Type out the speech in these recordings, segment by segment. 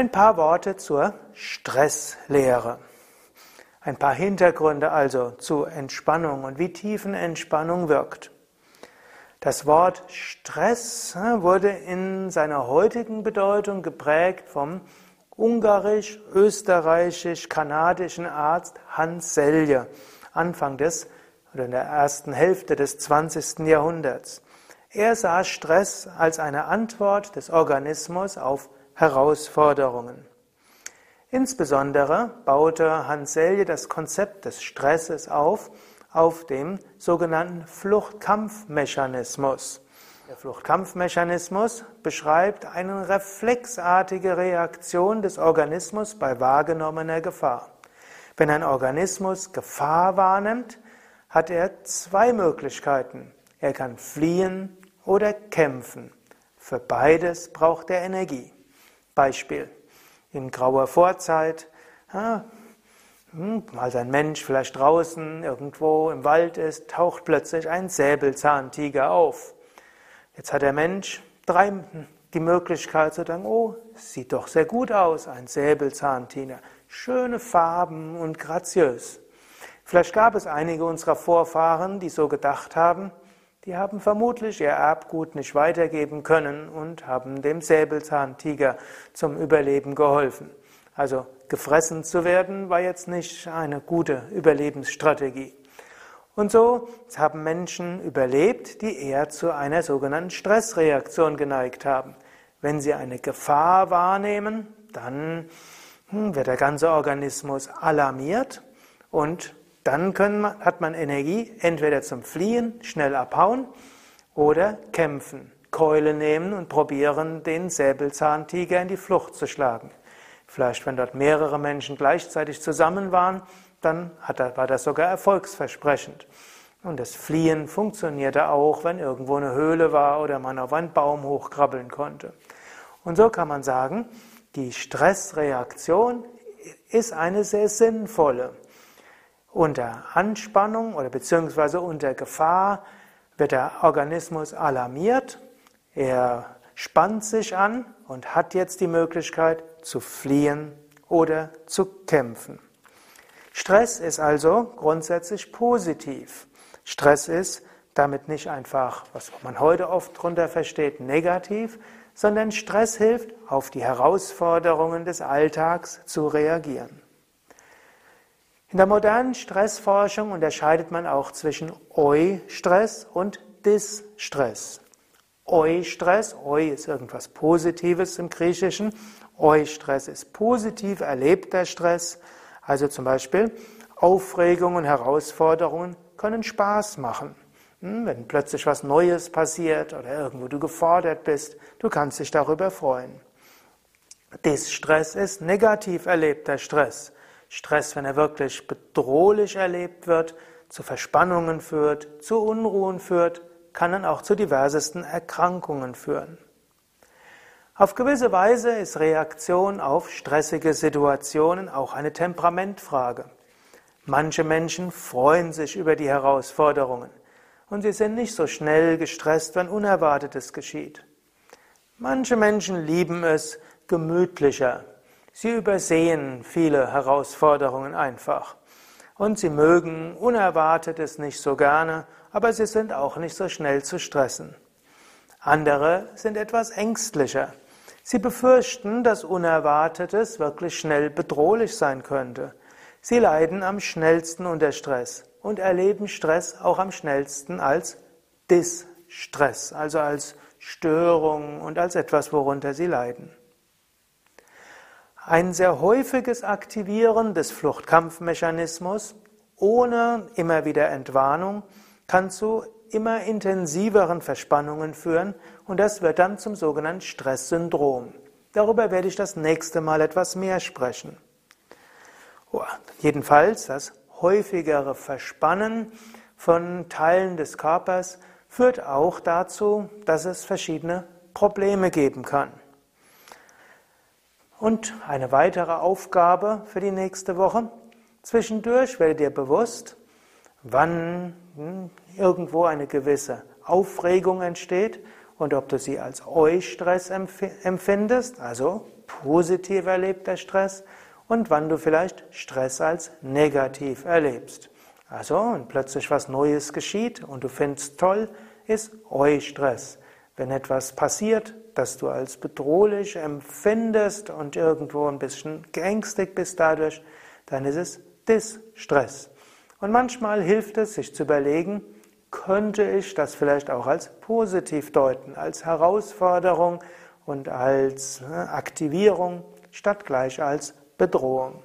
Ein paar Worte zur Stresslehre. Ein paar Hintergründe also zu Entspannung und wie Tiefenentspannung wirkt. Das Wort Stress äh, wurde in seiner heutigen Bedeutung geprägt vom ungarisch-österreichisch-kanadischen Arzt Hans Selye, Anfang des oder in der ersten Hälfte des 20. Jahrhunderts. Er sah Stress als eine Antwort des Organismus auf Herausforderungen. Insbesondere baute Hans Selye das Konzept des Stresses auf auf dem sogenannten Fluchtkampfmechanismus. Der Fluchtkampfmechanismus beschreibt eine reflexartige Reaktion des Organismus bei wahrgenommener Gefahr. Wenn ein Organismus Gefahr wahrnimmt, hat er zwei Möglichkeiten. Er kann fliehen oder kämpfen. Für beides braucht er Energie. Beispiel. In grauer Vorzeit, ja, hm, als ein Mensch vielleicht draußen irgendwo im Wald ist, taucht plötzlich ein Säbelzahntiger auf. Jetzt hat der Mensch drei, die Möglichkeit zu sagen, oh, sieht doch sehr gut aus, ein Säbelzahntiger. Schöne Farben und graziös. Vielleicht gab es einige unserer Vorfahren, die so gedacht haben, die haben vermutlich ihr Erbgut nicht weitergeben können und haben dem Säbelzahntiger zum Überleben geholfen. Also gefressen zu werden war jetzt nicht eine gute Überlebensstrategie. Und so haben Menschen überlebt, die eher zu einer sogenannten Stressreaktion geneigt haben. Wenn sie eine Gefahr wahrnehmen, dann hm, wird der ganze Organismus alarmiert und dann können, hat man Energie entweder zum Fliehen, schnell abhauen oder kämpfen, Keule nehmen und probieren, den Säbelzahntiger in die Flucht zu schlagen. Vielleicht, wenn dort mehrere Menschen gleichzeitig zusammen waren, dann war das sogar erfolgsversprechend. Und das Fliehen funktionierte auch, wenn irgendwo eine Höhle war oder man auf einen Baum hochkrabbeln konnte. Und so kann man sagen, die Stressreaktion ist eine sehr sinnvolle. Unter Anspannung oder beziehungsweise unter Gefahr wird der Organismus alarmiert, er spannt sich an und hat jetzt die Möglichkeit zu fliehen oder zu kämpfen. Stress ist also grundsätzlich positiv. Stress ist damit nicht einfach, was man heute oft darunter versteht, negativ, sondern Stress hilft, auf die Herausforderungen des Alltags zu reagieren. In der modernen Stressforschung unterscheidet man auch zwischen Eu-Stress und Dis-Stress. Eu-Stress, Eu ist irgendwas Positives im Griechischen, Eu-Stress ist positiv erlebter Stress, also zum Beispiel Aufregung und Herausforderungen können Spaß machen. Hm, wenn plötzlich was Neues passiert oder irgendwo du gefordert bist, du kannst dich darüber freuen. Dis-Stress ist negativ erlebter Stress. Stress, wenn er wirklich bedrohlich erlebt wird, zu Verspannungen führt, zu Unruhen führt, kann dann auch zu diversesten Erkrankungen führen. Auf gewisse Weise ist Reaktion auf stressige Situationen auch eine Temperamentfrage. Manche Menschen freuen sich über die Herausforderungen und sie sind nicht so schnell gestresst, wenn Unerwartetes geschieht. Manche Menschen lieben es gemütlicher, Sie übersehen viele Herausforderungen einfach. Und sie mögen Unerwartetes nicht so gerne, aber sie sind auch nicht so schnell zu stressen. Andere sind etwas ängstlicher. Sie befürchten, dass Unerwartetes wirklich schnell bedrohlich sein könnte. Sie leiden am schnellsten unter Stress und erleben Stress auch am schnellsten als Distress, also als Störung und als etwas, worunter sie leiden. Ein sehr häufiges Aktivieren des Fluchtkampfmechanismus ohne immer wieder Entwarnung kann zu immer intensiveren Verspannungen führen und das wird dann zum sogenannten Stresssyndrom. Darüber werde ich das nächste Mal etwas mehr sprechen. Oh, jedenfalls das häufigere Verspannen von Teilen des Körpers führt auch dazu, dass es verschiedene Probleme geben kann. Und eine weitere Aufgabe für die nächste Woche. Zwischendurch werde dir bewusst, wann hm, irgendwo eine gewisse Aufregung entsteht und ob du sie als Eustress empfindest, also positiv erlebter Stress, und wann du vielleicht Stress als negativ erlebst. Also, und plötzlich was Neues geschieht und du findest toll, ist Eustress. Wenn etwas passiert, das du als bedrohlich empfindest und irgendwo ein bisschen geängstigt bist dadurch, dann ist es Distress. Und manchmal hilft es, sich zu überlegen, könnte ich das vielleicht auch als positiv deuten, als Herausforderung und als ne, Aktivierung statt gleich als Bedrohung.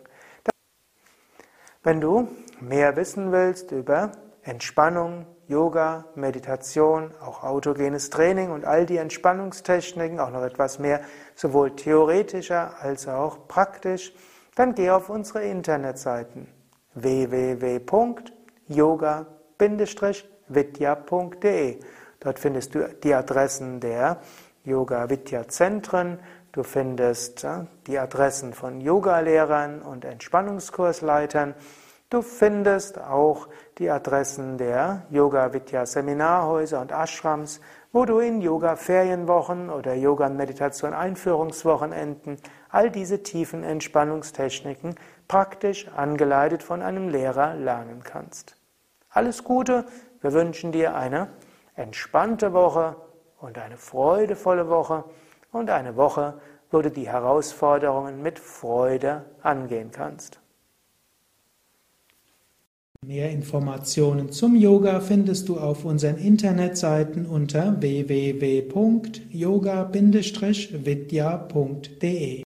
Wenn du mehr wissen willst über Entspannung, Yoga, Meditation, auch autogenes Training und all die Entspannungstechniken, auch noch etwas mehr, sowohl theoretischer als auch praktisch, dann geh auf unsere Internetseiten www.yoga-vidya.de. Dort findest du die Adressen der Yoga Vidya Zentren, du findest die Adressen von Yogalehrern und Entspannungskursleitern, du findest auch die Adressen der Yoga Vidya Seminarhäuser und Ashrams, wo du in Yoga Ferienwochen oder Yoga Meditation Einführungswochenenden all diese tiefen Entspannungstechniken praktisch angeleitet von einem Lehrer lernen kannst. Alles Gute, wir wünschen dir eine entspannte Woche und eine freudevolle Woche und eine Woche, wo du die Herausforderungen mit Freude angehen kannst. Mehr Informationen zum Yoga findest du auf unseren Internetseiten unter www.yoga-vidya.de